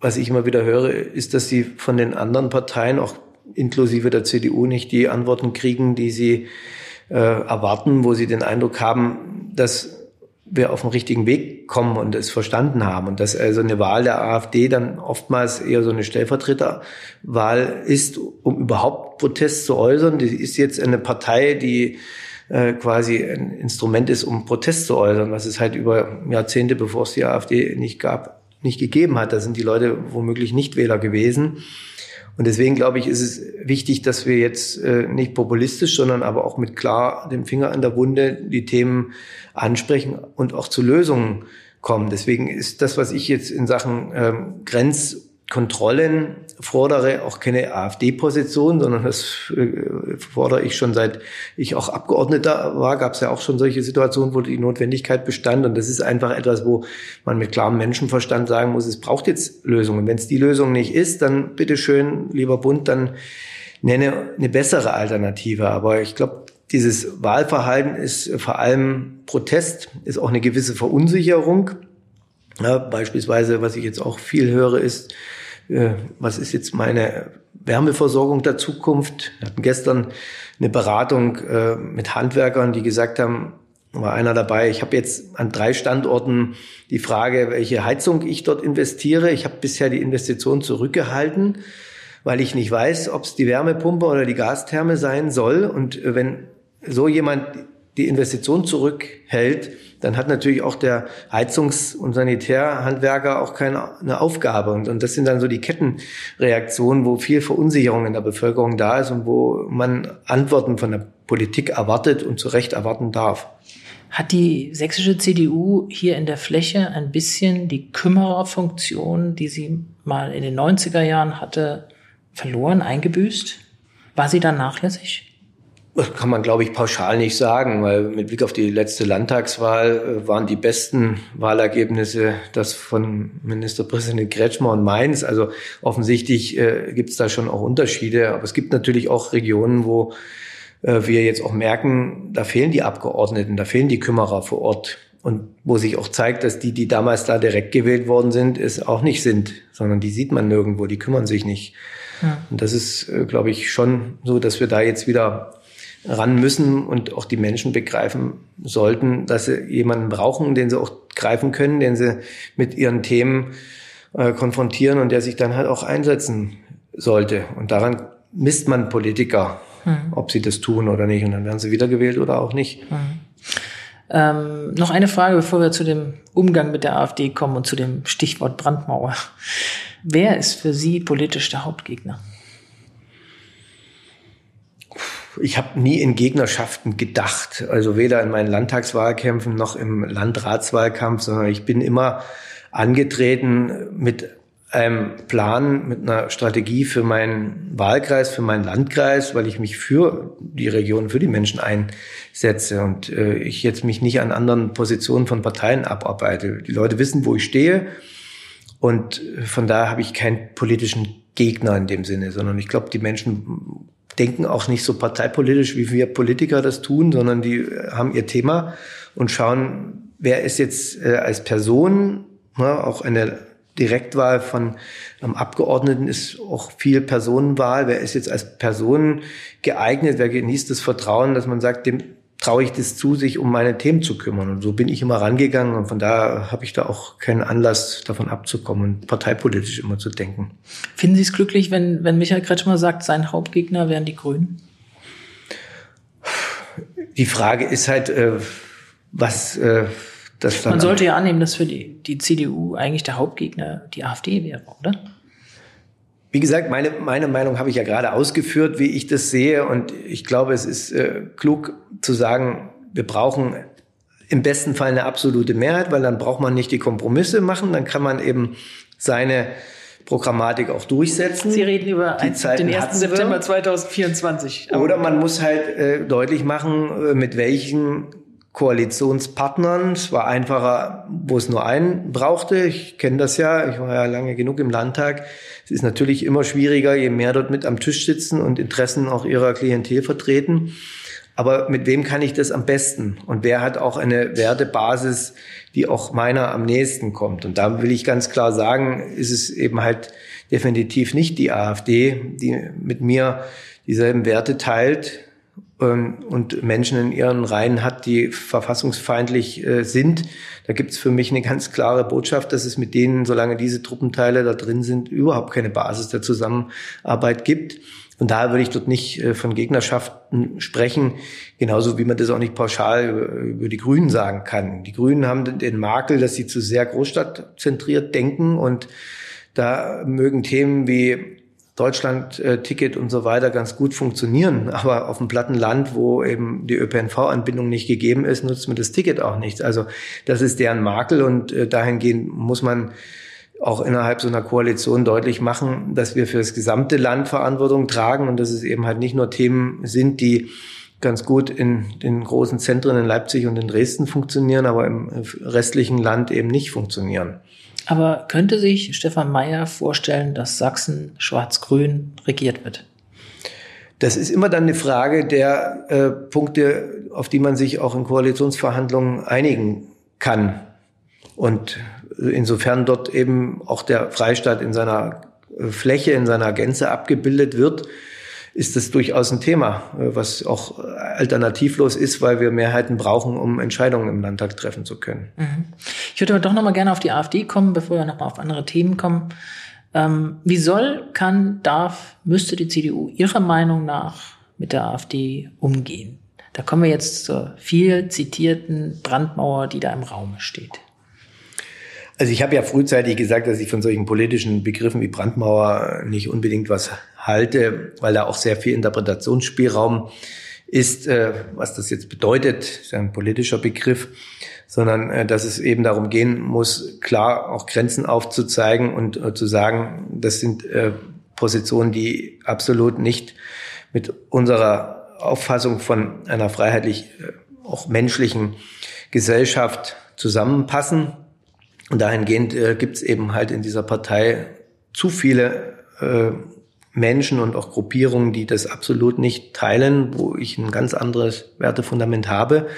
Speaker 3: was ich immer wieder höre, ist, dass sie von den anderen Parteien, auch inklusive der CDU, nicht die Antworten kriegen, die sie äh, erwarten, wo sie den Eindruck haben, dass wir auf den richtigen Weg kommen und es verstanden haben und dass also eine Wahl der AfD dann oftmals eher so eine Stellvertreterwahl ist, um überhaupt Protest zu äußern. Die ist jetzt eine Partei, die äh, quasi ein Instrument ist, um Protest zu äußern, was es halt über Jahrzehnte, bevor es die AfD nicht gab, nicht gegeben hat. Da sind die Leute womöglich nicht Wähler gewesen. Und deswegen glaube ich, ist es wichtig, dass wir jetzt äh, nicht populistisch, sondern aber auch mit klar dem Finger an der Wunde die Themen ansprechen und auch zu Lösungen kommen. Deswegen ist das, was ich jetzt in Sachen ähm, Grenzkontrollen fordere, auch keine AfD-Position, sondern das äh, fordere ich schon seit ich auch Abgeordneter war, gab es ja auch schon solche Situationen, wo die Notwendigkeit bestand. Und das ist einfach etwas, wo man mit klarem Menschenverstand sagen muss, es braucht jetzt Lösungen. Wenn es die Lösung nicht ist, dann bitteschön, lieber Bund, dann nenne eine bessere Alternative. Aber ich glaube, dieses Wahlverhalten ist vor allem Protest, ist auch eine gewisse Verunsicherung. Ja, beispielsweise, was ich jetzt auch viel höre, ist, was ist jetzt meine Wärmeversorgung der Zukunft? Wir hatten gestern eine Beratung äh, mit Handwerkern, die gesagt haben, war einer dabei, ich habe jetzt an drei Standorten die Frage, welche Heizung ich dort investiere. Ich habe bisher die Investition zurückgehalten, weil ich nicht weiß, ob es die Wärmepumpe oder die Gastherme sein soll. Und wenn so jemand die Investition zurückhält, dann hat natürlich auch der Heizungs- und Sanitärhandwerker auch keine Aufgabe. Und, und das sind dann so die Kettenreaktionen, wo viel Verunsicherung in der Bevölkerung da ist und wo man Antworten von der Politik erwartet und zu Recht erwarten darf.
Speaker 2: Hat die sächsische CDU hier in der Fläche ein bisschen die Kümmererfunktion, die sie mal in den 90er Jahren hatte, verloren, eingebüßt? War sie dann nachlässig?
Speaker 3: Das kann man, glaube ich, pauschal nicht sagen, weil mit Blick auf die letzte Landtagswahl äh, waren die besten Wahlergebnisse das von Ministerpräsident Kretschmer und Mainz. Also offensichtlich äh, gibt es da schon auch Unterschiede. Aber es gibt natürlich auch Regionen, wo äh, wir jetzt auch merken, da fehlen die Abgeordneten, da fehlen die Kümmerer vor Ort. Und wo sich auch zeigt, dass die, die damals da direkt gewählt worden sind, es auch nicht sind, sondern die sieht man nirgendwo, die kümmern sich nicht. Ja. Und das ist, äh, glaube ich, schon so, dass wir da jetzt wieder ran müssen und auch die Menschen begreifen sollten, dass sie jemanden brauchen, den sie auch greifen können, den sie mit ihren Themen äh, konfrontieren und der sich dann halt auch einsetzen sollte. Und daran misst man Politiker, hm. ob sie das tun oder nicht. Und dann werden sie wiedergewählt oder auch nicht. Hm.
Speaker 2: Ähm, noch eine Frage, bevor wir zu dem Umgang mit der AfD kommen und zu dem Stichwort Brandmauer. Wer ist für Sie politisch der Hauptgegner?
Speaker 3: Ich habe nie in Gegnerschaften gedacht, also weder in meinen Landtagswahlkämpfen noch im Landratswahlkampf, sondern ich bin immer angetreten mit einem Plan, mit einer Strategie für meinen Wahlkreis, für meinen Landkreis, weil ich mich für die Region, für die Menschen einsetze und äh, ich jetzt mich nicht an anderen Positionen von Parteien abarbeite. Die Leute wissen, wo ich stehe und von daher habe ich keinen politischen Gegner in dem Sinne, sondern ich glaube, die Menschen denken auch nicht so parteipolitisch, wie wir Politiker das tun, sondern die haben ihr Thema und schauen, wer ist jetzt äh, als Person, ne, auch eine Direktwahl von einem Abgeordneten ist auch viel Personenwahl. Wer ist jetzt als Person geeignet? Wer genießt das Vertrauen, dass man sagt, dem traue ich das zu, sich um meine Themen zu kümmern. Und so bin ich immer rangegangen und von daher habe ich da auch keinen Anlass, davon abzukommen und parteipolitisch immer zu denken.
Speaker 2: Finden Sie es glücklich, wenn, wenn Michael Kretschmer sagt, sein Hauptgegner wären die Grünen?
Speaker 3: Die Frage ist halt, äh, was äh, das
Speaker 2: dann. Man sollte ja annehmen, dass für die, die CDU eigentlich der Hauptgegner die AfD wäre, oder?
Speaker 3: Wie gesagt, meine, meine Meinung habe ich ja gerade ausgeführt, wie ich das sehe. Und ich glaube, es ist äh, klug zu sagen, wir brauchen im besten Fall eine absolute Mehrheit, weil dann braucht man nicht die Kompromisse machen. Dann kann man eben seine Programmatik auch durchsetzen.
Speaker 2: Sie reden über den 1. September 2024.
Speaker 3: Oder man muss halt äh, deutlich machen, äh, mit welchen Koalitionspartnern. Es war einfacher, wo es nur einen brauchte. Ich kenne das ja. Ich war ja lange genug im Landtag. Es ist natürlich immer schwieriger, je mehr dort mit am Tisch sitzen und Interessen auch ihrer Klientel vertreten. Aber mit wem kann ich das am besten? Und wer hat auch eine Wertebasis, die auch meiner am nächsten kommt? Und da will ich ganz klar sagen, ist es eben halt definitiv nicht die AfD, die mit mir dieselben Werte teilt und Menschen in ihren Reihen hat, die verfassungsfeindlich äh, sind. Da gibt es für mich eine ganz klare Botschaft, dass es mit denen, solange diese Truppenteile da drin sind, überhaupt keine Basis der Zusammenarbeit gibt. Von daher würde ich dort nicht äh, von Gegnerschaften sprechen, genauso wie man das auch nicht pauschal über die Grünen sagen kann. Die Grünen haben den Makel, dass sie zu sehr großstadtzentriert denken und da mögen Themen wie Deutschland-Ticket und so weiter ganz gut funktionieren. Aber auf dem platten Land, wo eben die ÖPNV-Anbindung nicht gegeben ist, nutzt mir das Ticket auch nichts. Also das ist deren Makel und äh, dahingehend muss man auch innerhalb so einer Koalition deutlich machen, dass wir für das gesamte Land Verantwortung tragen und dass es eben halt nicht nur Themen sind, die ganz gut in den großen Zentren in Leipzig und in Dresden funktionieren, aber im restlichen Land eben nicht funktionieren.
Speaker 2: Aber könnte sich Stefan Mayer vorstellen, dass Sachsen schwarz-grün regiert wird?
Speaker 3: Das ist immer dann eine Frage der äh, Punkte, auf die man sich auch in Koalitionsverhandlungen einigen kann. Und insofern dort eben auch der Freistaat in seiner äh, Fläche, in seiner Gänze abgebildet wird, ist das durchaus ein Thema, äh, was auch alternativlos ist, weil wir Mehrheiten brauchen, um Entscheidungen im Landtag treffen zu können. Mhm.
Speaker 2: Ich würde aber doch noch mal gerne auf die AfD kommen, bevor wir noch mal auf andere Themen kommen. Ähm, wie soll, kann, darf, müsste die CDU Ihrer Meinung nach mit der AfD umgehen? Da kommen wir jetzt zur viel zitierten Brandmauer, die da im Raum steht.
Speaker 3: Also ich habe ja frühzeitig gesagt, dass ich von solchen politischen Begriffen wie Brandmauer nicht unbedingt was halte, weil da auch sehr viel Interpretationsspielraum ist, äh, was das jetzt bedeutet, ist ein politischer Begriff, sondern äh, dass es eben darum gehen muss, klar auch Grenzen aufzuzeigen und äh, zu sagen, das sind Positionen, die absolut nicht mit unserer Auffassung von einer freiheitlich auch menschlichen Gesellschaft zusammenpassen. Und dahingehend äh, gibt es eben halt in dieser Partei zu viele äh, Menschen und auch Gruppierungen, die das absolut nicht teilen, wo ich ein ganz anderes Wertefundament habe.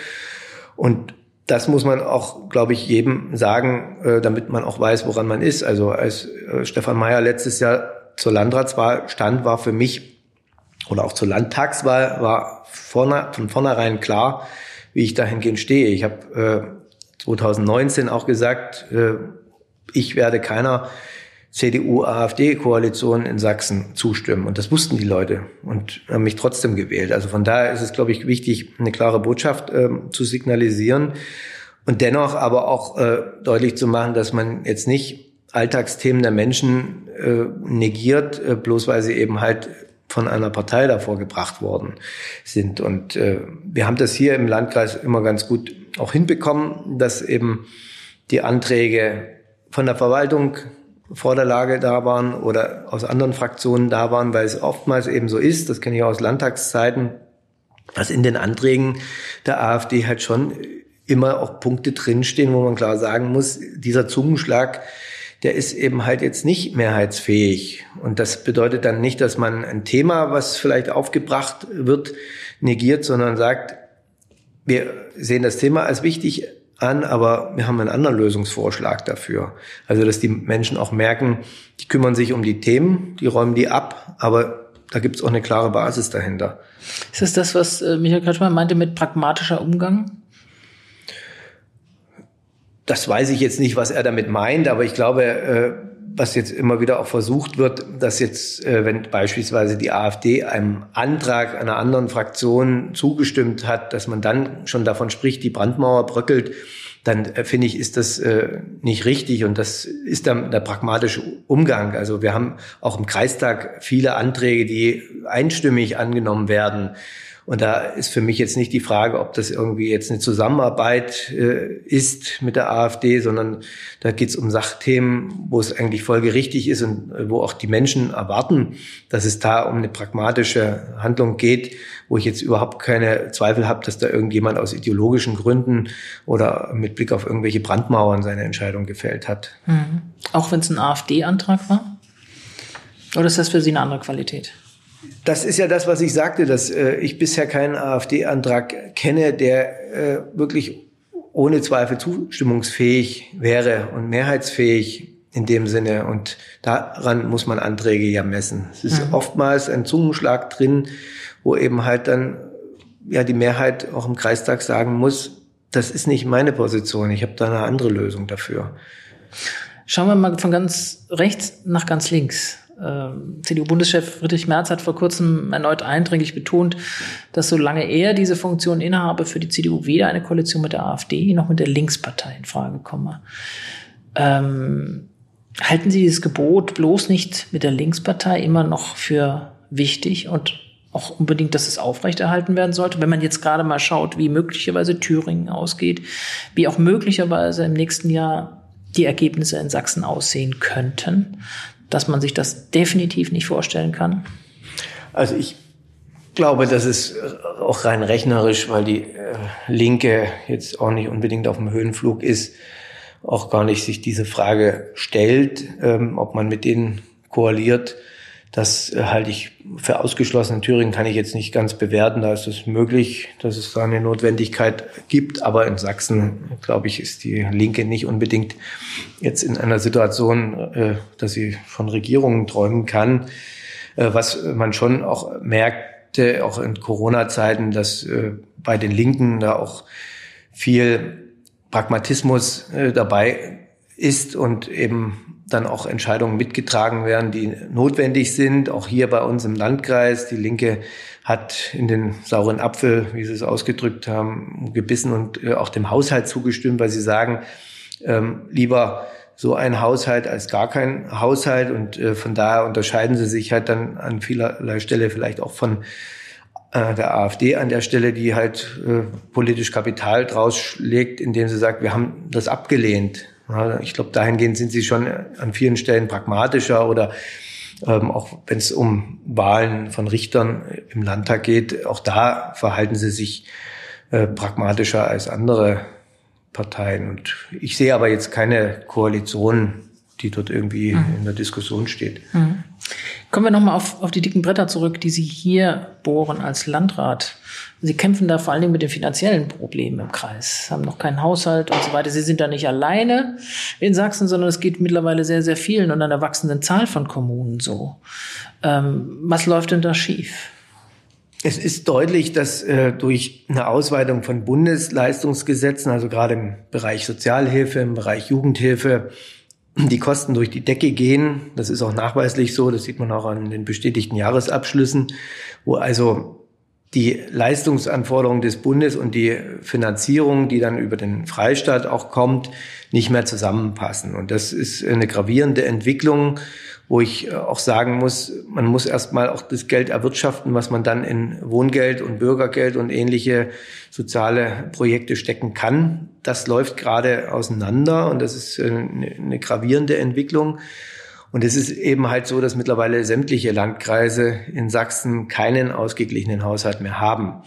Speaker 3: Und das muss man auch, glaube ich, jedem sagen, äh, damit man auch weiß, woran man ist. Also als äh, Stefan Mayer letztes Jahr zur Landratswahl stand, war für mich oder auch zur Landtagswahl war vorne, von vornherein klar, wie ich dahingehend stehe. Ich habe äh, 2019 auch gesagt, äh, ich werde keiner CDU-AfD-Koalition in Sachsen zustimmen. Und das wussten die Leute und haben mich trotzdem gewählt. Also von daher ist es, glaube ich, wichtig, eine klare Botschaft äh, zu signalisieren und dennoch aber auch äh, deutlich zu machen, dass man jetzt nicht Alltagsthemen der Menschen äh, negiert, äh, bloß weil sie eben halt von einer Partei davor gebracht worden sind. Und äh, wir haben das hier im Landkreis immer ganz gut auch hinbekommen, dass eben die Anträge von der Verwaltung vor der Lage da waren oder aus anderen Fraktionen da waren, weil es oftmals eben so ist, das kenne ich aus Landtagszeiten, dass in den Anträgen der AfD halt schon immer auch Punkte drinstehen, wo man klar sagen muss, dieser Zungenschlag, der ist eben halt jetzt nicht mehrheitsfähig. Und das bedeutet dann nicht, dass man ein Thema, was vielleicht aufgebracht wird, negiert, sondern sagt, wir sehen das Thema als wichtig an, aber wir haben einen anderen Lösungsvorschlag dafür. Also, dass die Menschen auch merken, die kümmern sich um die Themen, die räumen die ab, aber da gibt es auch eine klare Basis dahinter.
Speaker 2: Ist das das, was äh, Michael Kretschmann meinte mit pragmatischer Umgang?
Speaker 3: Das weiß ich jetzt nicht, was er damit meint, aber ich glaube, äh, was jetzt immer wieder auch versucht wird, dass jetzt, äh, wenn beispielsweise die AfD einem Antrag einer anderen Fraktion zugestimmt hat, dass man dann schon davon spricht, die Brandmauer bröckelt, dann äh, finde ich, ist das äh, nicht richtig und das ist dann der pragmatische Umgang. Also wir haben auch im Kreistag viele Anträge, die einstimmig angenommen werden. Und da ist für mich jetzt nicht die Frage, ob das irgendwie jetzt eine Zusammenarbeit äh, ist mit der AfD, sondern da geht es um Sachthemen, wo es eigentlich folgerichtig ist und äh, wo auch die Menschen erwarten, dass es da um eine pragmatische Handlung geht, wo ich jetzt überhaupt keine Zweifel habe, dass da irgendjemand aus ideologischen Gründen oder mit Blick auf irgendwelche Brandmauern seine Entscheidung gefällt hat.
Speaker 2: Mhm. Auch wenn es ein AfD-Antrag war? Oder ist das für Sie eine andere Qualität?
Speaker 3: Das ist ja das, was ich sagte, dass äh, ich bisher keinen AfD-Antrag kenne, der äh, wirklich ohne Zweifel zustimmungsfähig wäre und mehrheitsfähig in dem Sinne. Und daran muss man Anträge ja messen. Es ist mhm. oftmals ein Zungenschlag drin, wo eben halt dann ja die Mehrheit auch im Kreistag sagen muss, das ist nicht meine Position, ich habe da eine andere Lösung dafür.
Speaker 2: Schauen wir mal von ganz rechts nach ganz links. Ähm, CDU-Bundeschef Friedrich Merz hat vor kurzem erneut eindringlich betont, dass solange er diese Funktion innehabe, für die CDU weder eine Koalition mit der AfD noch mit der Linkspartei in Frage komme. Ähm, halten Sie dieses Gebot bloß nicht mit der Linkspartei immer noch für wichtig und auch unbedingt, dass es aufrechterhalten werden sollte, wenn man jetzt gerade mal schaut, wie möglicherweise Thüringen ausgeht, wie auch möglicherweise im nächsten Jahr die Ergebnisse in Sachsen aussehen könnten, dass man sich das definitiv nicht vorstellen kann?
Speaker 3: Also ich glaube, das ist auch rein rechnerisch, weil die äh, Linke jetzt auch nicht unbedingt auf dem Höhenflug ist, auch gar nicht sich diese Frage stellt, ähm, ob man mit denen koaliert. Das äh, halte ich für ausgeschlossen. In Thüringen kann ich jetzt nicht ganz bewerten. Da ist es möglich, dass es da eine Notwendigkeit gibt. Aber in Sachsen, glaube ich, ist die Linke nicht unbedingt jetzt in einer Situation, äh, dass sie von Regierungen träumen kann. Äh, was man schon auch merkte, auch in Corona-Zeiten, dass bei den Linken da auch viel Pragmatismus dabei ist und eben dann auch Entscheidungen mitgetragen werden, die notwendig sind. Auch hier bei uns im Landkreis. Die Linke hat in den sauren Apfel, wie Sie es ausgedrückt haben, gebissen und äh, auch dem Haushalt zugestimmt, weil sie sagen, ähm, lieber so ein Haushalt als gar kein Haushalt. Und äh, von daher unterscheiden sie sich halt dann an vielerlei Stelle vielleicht auch von äh, der AfD an der Stelle, die halt äh, politisch Kapital draus schlägt, indem sie sagt, wir haben das abgelehnt. Ich glaube, dahingehend sind sie schon an vielen Stellen pragmatischer oder Ähm, auch wenn es um Wahlen von Richtern im Landtag geht, auch da verhalten sie sich äh, pragmatischer als andere Parteien. Und ich sehe aber jetzt keine Koalition, die dort irgendwie mhm. in der Diskussion steht. Mhm.
Speaker 2: Kommen wir nochmal auf, auf die dicken Bretter zurück, die Sie hier bohren als Landrat. Sie kämpfen da vor allen Dingen mit den finanziellen Problemen im Kreis, haben noch keinen Haushalt und so weiter. Sie sind da nicht alleine in Sachsen, sondern es geht mittlerweile sehr, sehr vielen und einer wachsenden Zahl von Kommunen so. Ähm, was läuft denn da schief?
Speaker 3: Es ist deutlich, dass äh, durch eine Ausweitung von Bundesleistungsgesetzen, also gerade im Bereich Sozialhilfe, im Bereich Jugendhilfe, die Kosten durch die Decke gehen. Das ist auch nachweislich so. Das sieht man auch an den bestätigten Jahresabschlüssen, wo also die Leistungsanforderungen des Bundes und die Finanzierung, die dann über den Freistaat auch kommt, nicht mehr zusammenpassen. Und das ist eine gravierende Entwicklung wo ich äh, auch sagen muss, man muss erstmal auch das Geld erwirtschaften, was man dann in Wohngeld und Bürgergeld und ähnliche soziale Projekte stecken kann. Das läuft gerade auseinander und das ist eine, äh, eine gravierende Entwicklung. Und es ist eben halt so, dass mittlerweile sämtliche Landkreise in Sachsen keinen ausgeglichenen Haushalt mehr haben.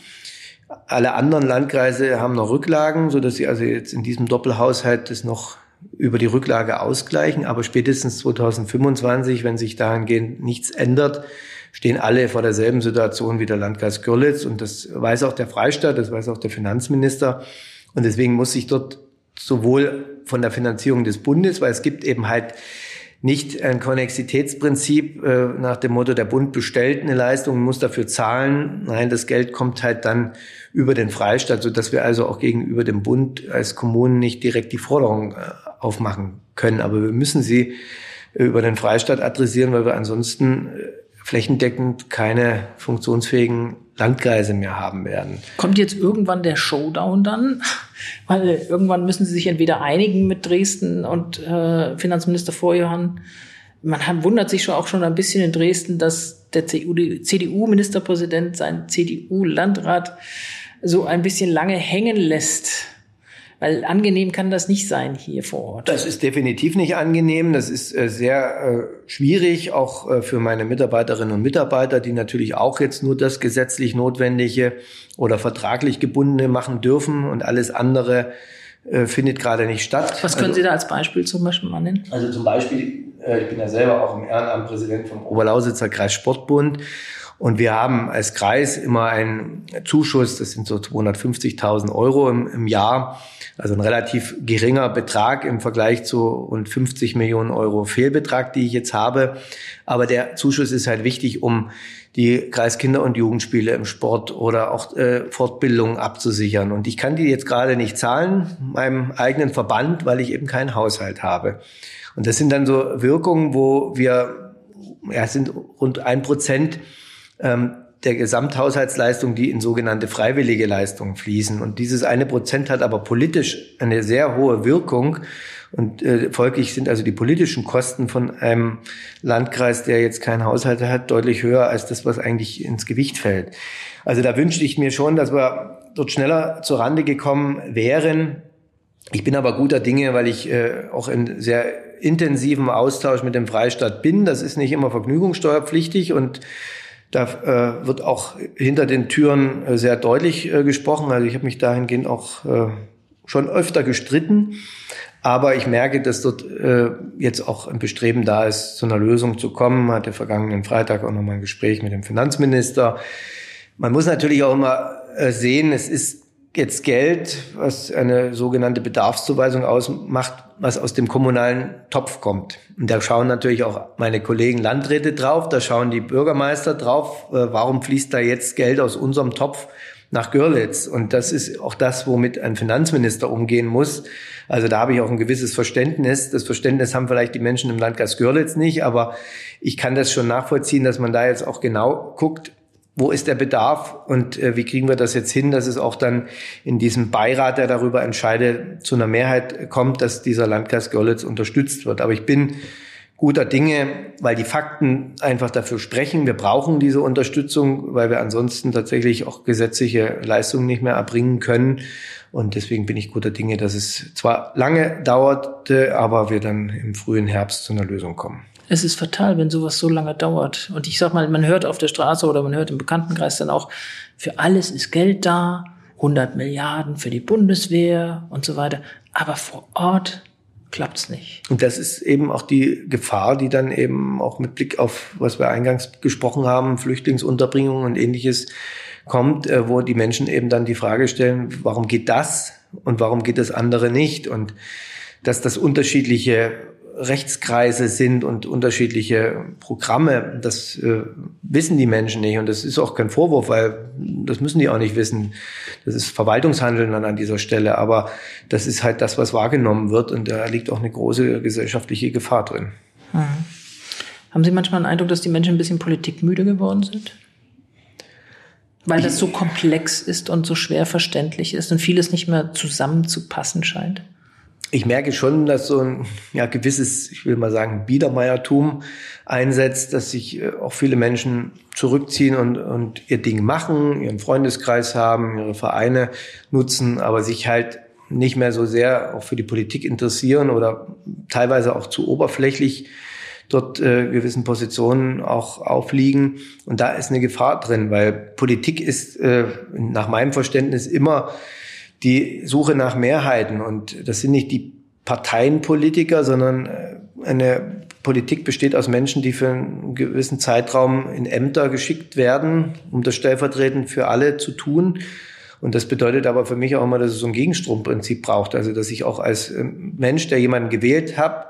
Speaker 3: Alle anderen Landkreise haben noch Rücklagen, so dass sie also jetzt in diesem Doppelhaushalt das noch über die Rücklage ausgleichen. Aber spätestens 2025, wenn sich dahingehend nichts ändert, stehen alle vor derselben Situation wie der Landkreis Görlitz. Und das weiß auch der Freistaat, das weiß auch der Finanzminister. Und deswegen muss sich dort sowohl von der Finanzierung des Bundes, weil es gibt eben halt nicht ein Konnexitätsprinzip äh, nach dem Motto, der Bund bestellt eine Leistung, muss dafür zahlen. Nein, das Geld kommt halt dann über den Freistaat, so dass wir also auch gegenüber dem Bund als Kommunen nicht direkt die Forderung äh, aufmachen können. Aber wir müssen sie äh, über den Freistaat adressieren, weil wir ansonsten äh, flächendeckend keine funktionsfähigen Landkreise mehr haben werden.
Speaker 2: Kommt jetzt irgendwann der Showdown dann? (laughs) Weil irgendwann müssen sie sich entweder einigen mit Dresden und äh, Finanzminister Vorjohann. Man hat, wundert sich schon auch schon ein bisschen in Dresden, dass der CDU-Ministerpräsident seinen CDU-Landrat so ein bisschen lange hängen lässt. Weil angenehm kann das nicht sein hier vor Ort.
Speaker 3: Das ist definitiv nicht angenehm. Das ist äh, sehr äh, schwierig, auch äh, für meine Mitarbeiterinnen und Mitarbeiter, die natürlich auch jetzt nur das gesetzlich Notwendige oder vertraglich gebundene machen dürfen und alles andere äh, findet gerade nicht statt.
Speaker 2: Was können also, Sie da als Beispiel zum Beispiel mal nennen?
Speaker 3: Also zum Beispiel, äh, ich bin ja selber auch im Ehrenamt Präsident vom Oberlausitzer Kreis Sportbund und wir haben als Kreis immer einen Zuschuss, das sind so 250.000 Euro im, im, Jahr, also ein relativ geringer Betrag im Vergleich zu rund 50 Millionen Euro Fehlbetrag, die ich jetzt habe. Aber der Zuschuss ist halt wichtig, um die Kreiskinder- und Jugendspiele im Sport oder auch äh, Fortbildungen abzusichern. Und ich kann die jetzt gerade nicht zahlen, meinem eigenen Verband, weil ich eben keinen Haushalt habe. Und das sind dann so Wirkungen, wo wir, ja, sind rund ein Prozent ähm, der Gesamthaushaltsleistung, die in sogenannte freiwillige Leistungen fließen. Und dieses eine Prozent hat aber politisch eine sehr hohe Wirkung. Und äh, folglich sind also die politischen Kosten von einem Landkreis, der jetzt keinen Haushalt hat, deutlich höher als das, was eigentlich ins Gewicht fällt. Also da wünschte ich mir schon, dass wir dort schneller zur Rande gekommen wären. Ich bin aber guter Dinge, weil ich äh, auch in sehr intensiven Austausch mit dem Freistaat bin. Das ist nicht immer vergnügungssteuerpflichtig und da äh, wird auch hinter den Türen äh, sehr deutlich äh, gesprochen. Also ich habe mich dahingehend auch äh, schon öfter gestritten. Aber ich merke, dass dort äh, jetzt auch ein Bestreben da ist, zu einer Lösung zu kommen. Hatte vergangenen Freitag auch nochmal ein Gespräch mit dem Finanzminister. Man muss natürlich auch immer äh, sehen, es ist jetzt Geld, was eine sogenannte Bedarfszuweisung ausmacht, was aus dem kommunalen Topf kommt. Und da schauen natürlich auch meine Kollegen Landräte drauf, da schauen die Bürgermeister drauf, äh, warum fließt da jetzt Geld aus unserem Topf nach Görlitz? Und das ist auch das, womit ein Finanzminister umgehen muss. Also da habe ich auch ein gewisses Verständnis. Das Verständnis haben vielleicht die Menschen im Landkreis Görlitz nicht, aber ich kann das schon nachvollziehen, dass man da jetzt auch genau guckt, wo ist der Bedarf und äh, wie kriegen wir das jetzt hin, dass es auch dann in diesem Beirat, der darüber entscheidet, zu einer Mehrheit kommt, dass dieser Landkreis Görlitz unterstützt wird. Aber ich bin guter Dinge, weil die Fakten einfach dafür sprechen. Wir brauchen diese Unterstützung, weil wir ansonsten tatsächlich auch gesetzliche Leistungen nicht mehr erbringen können. Und deswegen bin ich guter Dinge, dass es zwar lange dauerte, aber wir dann im frühen Herbst zu einer Lösung kommen.
Speaker 2: Es ist fatal, wenn sowas so lange dauert. Und ich sag mal, man hört auf der Straße oder man hört im Bekanntenkreis dann auch, für alles ist Geld da, 100 Milliarden für die Bundeswehr und so weiter. Aber vor Ort klappt's nicht.
Speaker 3: Und das ist eben auch die Gefahr, die dann eben auch mit Blick auf, was wir eingangs gesprochen haben, Flüchtlingsunterbringung und ähnliches kommt, äh, wo die Menschen eben dann die Frage stellen, warum geht das und warum geht das andere nicht? Und dass das unterschiedliche Rechtskreise sind und unterschiedliche Programme, das äh, wissen die Menschen nicht. Und das ist auch kein Vorwurf, weil das müssen die auch nicht wissen. Das ist Verwaltungshandeln dann an dieser Stelle. Aber das ist halt das, was wahrgenommen wird. Und da liegt auch eine große gesellschaftliche Gefahr drin.
Speaker 2: Hm. Haben Sie manchmal den Eindruck, dass die Menschen ein bisschen politikmüde geworden sind? Weil das so komplex ist und so schwer verständlich ist und vieles nicht mehr zusammenzupassen scheint?
Speaker 3: Ich merke schon, dass so ein ja, gewisses, ich will mal sagen, Biedermeiertum einsetzt, dass sich äh, auch viele Menschen zurückziehen und, und ihr Ding machen, ihren Freundeskreis haben, ihre Vereine nutzen, aber sich halt nicht mehr so sehr auch für die Politik interessieren oder teilweise auch zu oberflächlich dort äh, gewissen Positionen auch aufliegen. Und da ist eine Gefahr drin, weil Politik ist äh, nach meinem Verständnis immer die Suche nach Mehrheiten. Und das sind nicht die Parteienpolitiker, sondern äh, eine Politik besteht aus Menschen, die für einen gewissen Zeitraum in Ämter geschickt werden, um das stellvertretend für alle zu tun. Und das bedeutet aber für mich auch immer, dass es so ein Gegenstromprinzip braucht. Also, dass ich auch als äh, Mensch, der jemanden gewählt habe,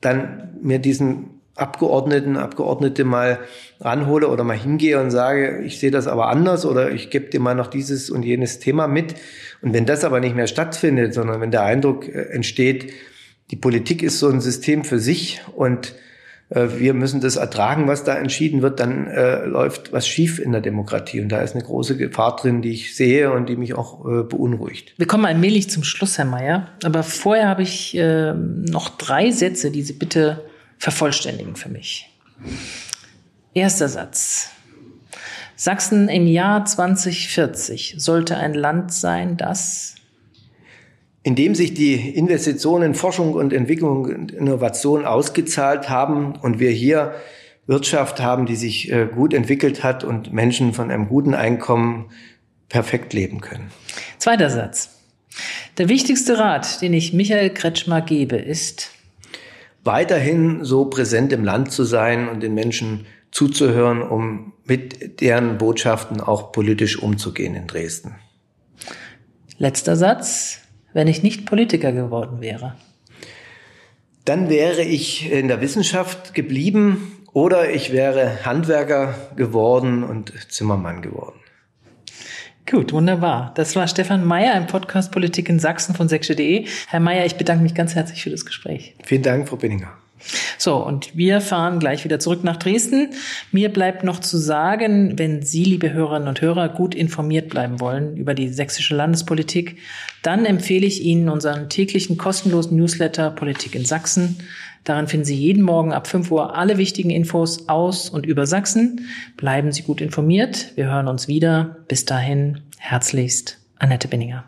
Speaker 3: dann mir diesen Abgeordneten, Abgeordnete mal ranhole oder mal hingehe und sage, ich sehe das aber anders oder ich gebe dir mal noch dieses und jenes Thema mit. Und wenn das aber nicht mehr stattfindet, sondern wenn der Eindruck äh, entsteht, die Politik ist so ein System für sich und äh, wir müssen das ertragen, was da entschieden wird, dann äh, läuft was schief in der Demokratie. Und da ist eine große Gefahr drin, die ich sehe und die mich auch beunruhigt.
Speaker 2: Wir kommen allmählich zum Schluss, Herr Mayer. Aber vorher habe ich äh, noch drei Sätze, die Sie bitte vervollständigen für mich. Erster Satz. Sachsen im Jahr 2040 sollte ein Land sein, das
Speaker 3: indem sich die Investitionen in Forschung und Entwicklung und Innovation ausgezahlt haben und wir hier Wirtschaft haben, die sich äh, gut entwickelt hat und Menschen von einem guten Einkommen perfekt leben können.
Speaker 2: Zweiter Satz. Der wichtigste Rat, den ich Michael Kretschmer gebe, ist,
Speaker 3: weiterhin so präsent im Land zu sein und den Menschen zuzuhören, um mit deren Botschaften auch politisch umzugehen in Dresden.
Speaker 2: Letzter Satz. Wenn ich nicht Politiker geworden wäre.
Speaker 3: Dann wäre ich in der Wissenschaft geblieben oder ich wäre Handwerker geworden und Zimmermann geworden.
Speaker 2: Gut, wunderbar. Das war Stefan Meyer im Podcast Politik in Sachsen von sächsische.de. Herr Meyer, ich bedanke mich ganz herzlich für das Gespräch.
Speaker 3: Vielen Dank, Frau Binninger.
Speaker 2: So, und wir fahren gleich wieder zurück nach Dresden. Mir bleibt noch zu sagen, wenn Sie, liebe Hörerinnen und Hörer, gut informiert bleiben wollen über die sächsische Landespolitik, dann empfehle ich Ihnen unseren täglichen kostenlosen Newsletter Politik in Sachsen. Darin finden Sie jeden Morgen ab 5 Uhr alle wichtigen Infos aus und über Sachsen. Bleiben Sie gut informiert. Wir hören uns wieder. Bis dahin, herzlichst, Annette Binninger.